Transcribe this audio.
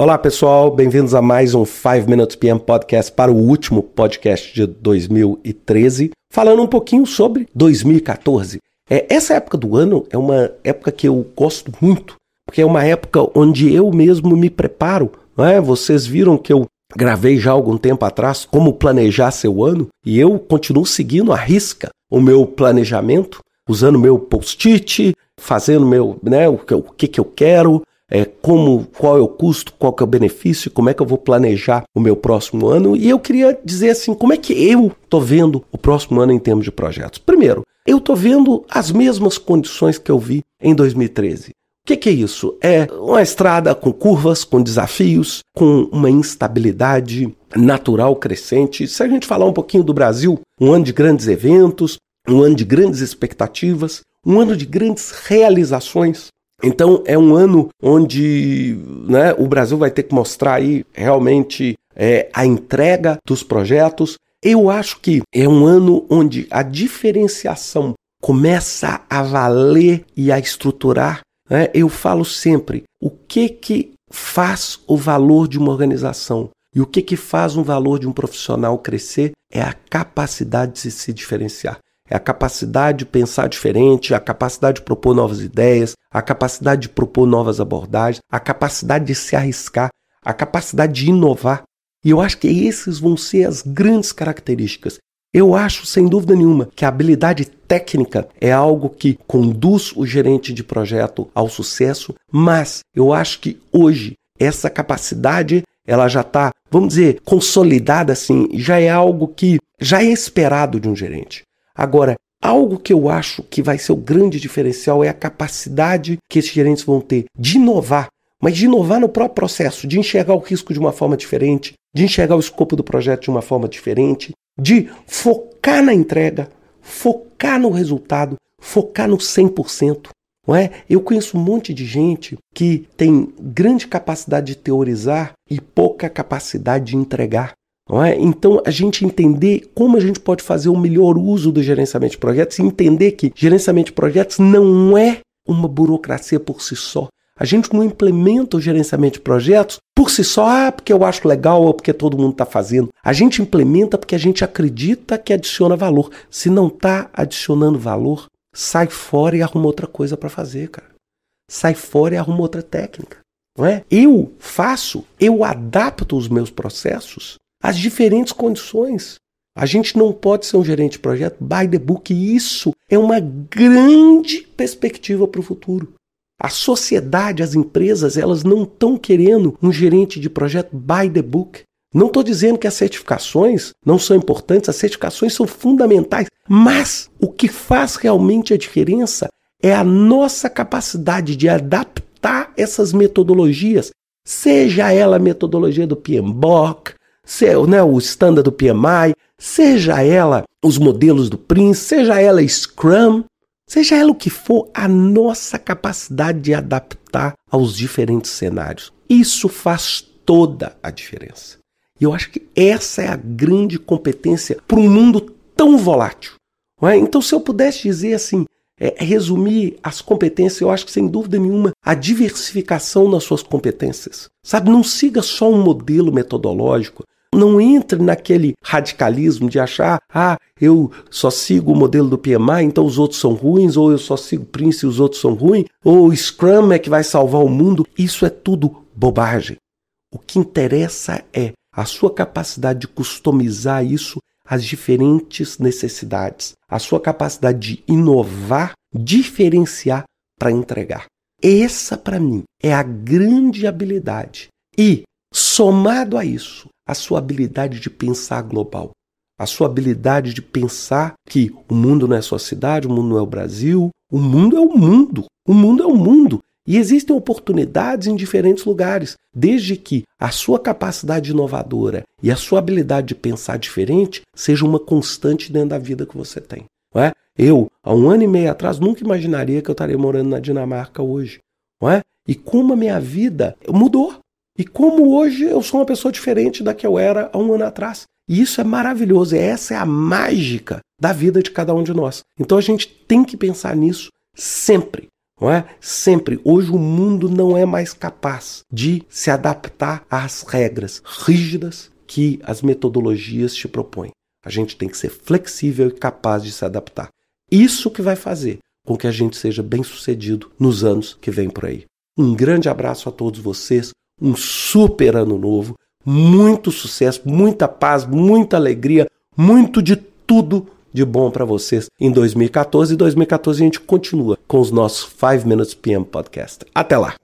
Olá pessoal, bem-vindos a mais um 5 Minutes PM Podcast para o último podcast de 2013, falando um pouquinho sobre 2014. É, essa época do ano é uma época que eu gosto muito, porque é uma época onde eu mesmo me preparo. Não é? Vocês viram que eu gravei já algum tempo atrás como planejar seu ano e eu continuo seguindo a risca o meu planejamento, usando meu post-it, fazendo meu, né, o, o que, que eu quero, é, como, qual é o custo, qual é o benefício, como é que eu vou planejar o meu próximo ano. E eu queria dizer assim, como é que eu estou vendo o próximo ano em termos de projetos? Primeiro, eu estou vendo as mesmas condições que eu vi em 2013. O que, que, é isso? É uma estrada com curvas, com desafios, com uma instabilidade natural crescente. Se a gente falar um pouquinho do Brasil, um ano de grandes eventos, um ano de grandes expectativas, um ano de grandes realizações. Então é um ano onde né, o Brasil vai ter que mostrar aí realmente é, a entrega dos projetos. Eu acho que é um ano onde a diferenciação começa a valer e a estruturar. Né? Eu falo sempre o que que faz o valor de uma organização e o que que faz um valor de um profissional crescer é a capacidade de se diferenciar. É a capacidade de pensar diferente, a capacidade de propor novas ideias, a capacidade de propor novas abordagens, a capacidade de se arriscar, a capacidade de inovar. E eu acho que esses vão ser as grandes características. Eu acho, sem dúvida nenhuma, que a habilidade técnica é algo que conduz o gerente de projeto ao sucesso, mas eu acho que hoje essa capacidade ela já está, vamos dizer, consolidada assim, já é algo que já é esperado de um gerente. Agora, algo que eu acho que vai ser o grande diferencial é a capacidade que esses gerentes vão ter de inovar, mas de inovar no próprio processo, de enxergar o risco de uma forma diferente, de enxergar o escopo do projeto de uma forma diferente, de focar na entrega, focar no resultado, focar no 100%. Não é? Eu conheço um monte de gente que tem grande capacidade de teorizar e pouca capacidade de entregar. Não é? Então, a gente entender como a gente pode fazer o melhor uso do gerenciamento de projetos e entender que gerenciamento de projetos não é uma burocracia por si só. A gente não implementa o gerenciamento de projetos por si só, ah, porque eu acho legal ou porque todo mundo está fazendo. A gente implementa porque a gente acredita que adiciona valor. Se não está adicionando valor, sai fora e arruma outra coisa para fazer, cara. Sai fora e arruma outra técnica. Não é? Eu faço, eu adapto os meus processos as diferentes condições. A gente não pode ser um gerente de projeto by the book, e isso é uma grande perspectiva para o futuro. A sociedade, as empresas, elas não estão querendo um gerente de projeto by the book. Não estou dizendo que as certificações não são importantes, as certificações são fundamentais, mas o que faz realmente a diferença é a nossa capacidade de adaptar essas metodologias, seja ela a metodologia do PMBOK, né, o standard do PMI, seja ela os modelos do Prince, seja ela Scrum, seja ela o que for, a nossa capacidade de adaptar aos diferentes cenários. Isso faz toda a diferença. E eu acho que essa é a grande competência para um mundo tão volátil. É? Então, se eu pudesse dizer assim, é, resumir as competências, eu acho que sem dúvida nenhuma a diversificação nas suas competências. Sabe, não siga só um modelo metodológico, não entre naquele radicalismo de achar, ah, eu só sigo o modelo do PMI, então os outros são ruins, ou eu só sigo Prince e os outros são ruins, ou Scrum é que vai salvar o mundo. Isso é tudo bobagem. O que interessa é a sua capacidade de customizar isso às diferentes necessidades, a sua capacidade de inovar, diferenciar para entregar. Essa, para mim, é a grande habilidade. E, somado a isso, a sua habilidade de pensar global, a sua habilidade de pensar que o mundo não é sua cidade, o mundo não é o Brasil, o mundo é o mundo, o mundo é o mundo. E existem oportunidades em diferentes lugares, desde que a sua capacidade inovadora e a sua habilidade de pensar diferente seja uma constante dentro da vida que você tem. Não é? Eu, há um ano e meio atrás, nunca imaginaria que eu estaria morando na Dinamarca hoje. Não é? E como a minha vida mudou. E como hoje eu sou uma pessoa diferente da que eu era há um ano atrás. E isso é maravilhoso, essa é a mágica da vida de cada um de nós. Então a gente tem que pensar nisso sempre. não é? Sempre. Hoje o mundo não é mais capaz de se adaptar às regras rígidas que as metodologias te propõem. A gente tem que ser flexível e capaz de se adaptar. Isso que vai fazer com que a gente seja bem sucedido nos anos que vêm por aí. Um grande abraço a todos vocês, um super ano novo, muito sucesso, muita paz, muita alegria, muito de tudo de bom para vocês em 2014. E 2014 a gente continua com os nossos 5 Minutes PM Podcast. Até lá!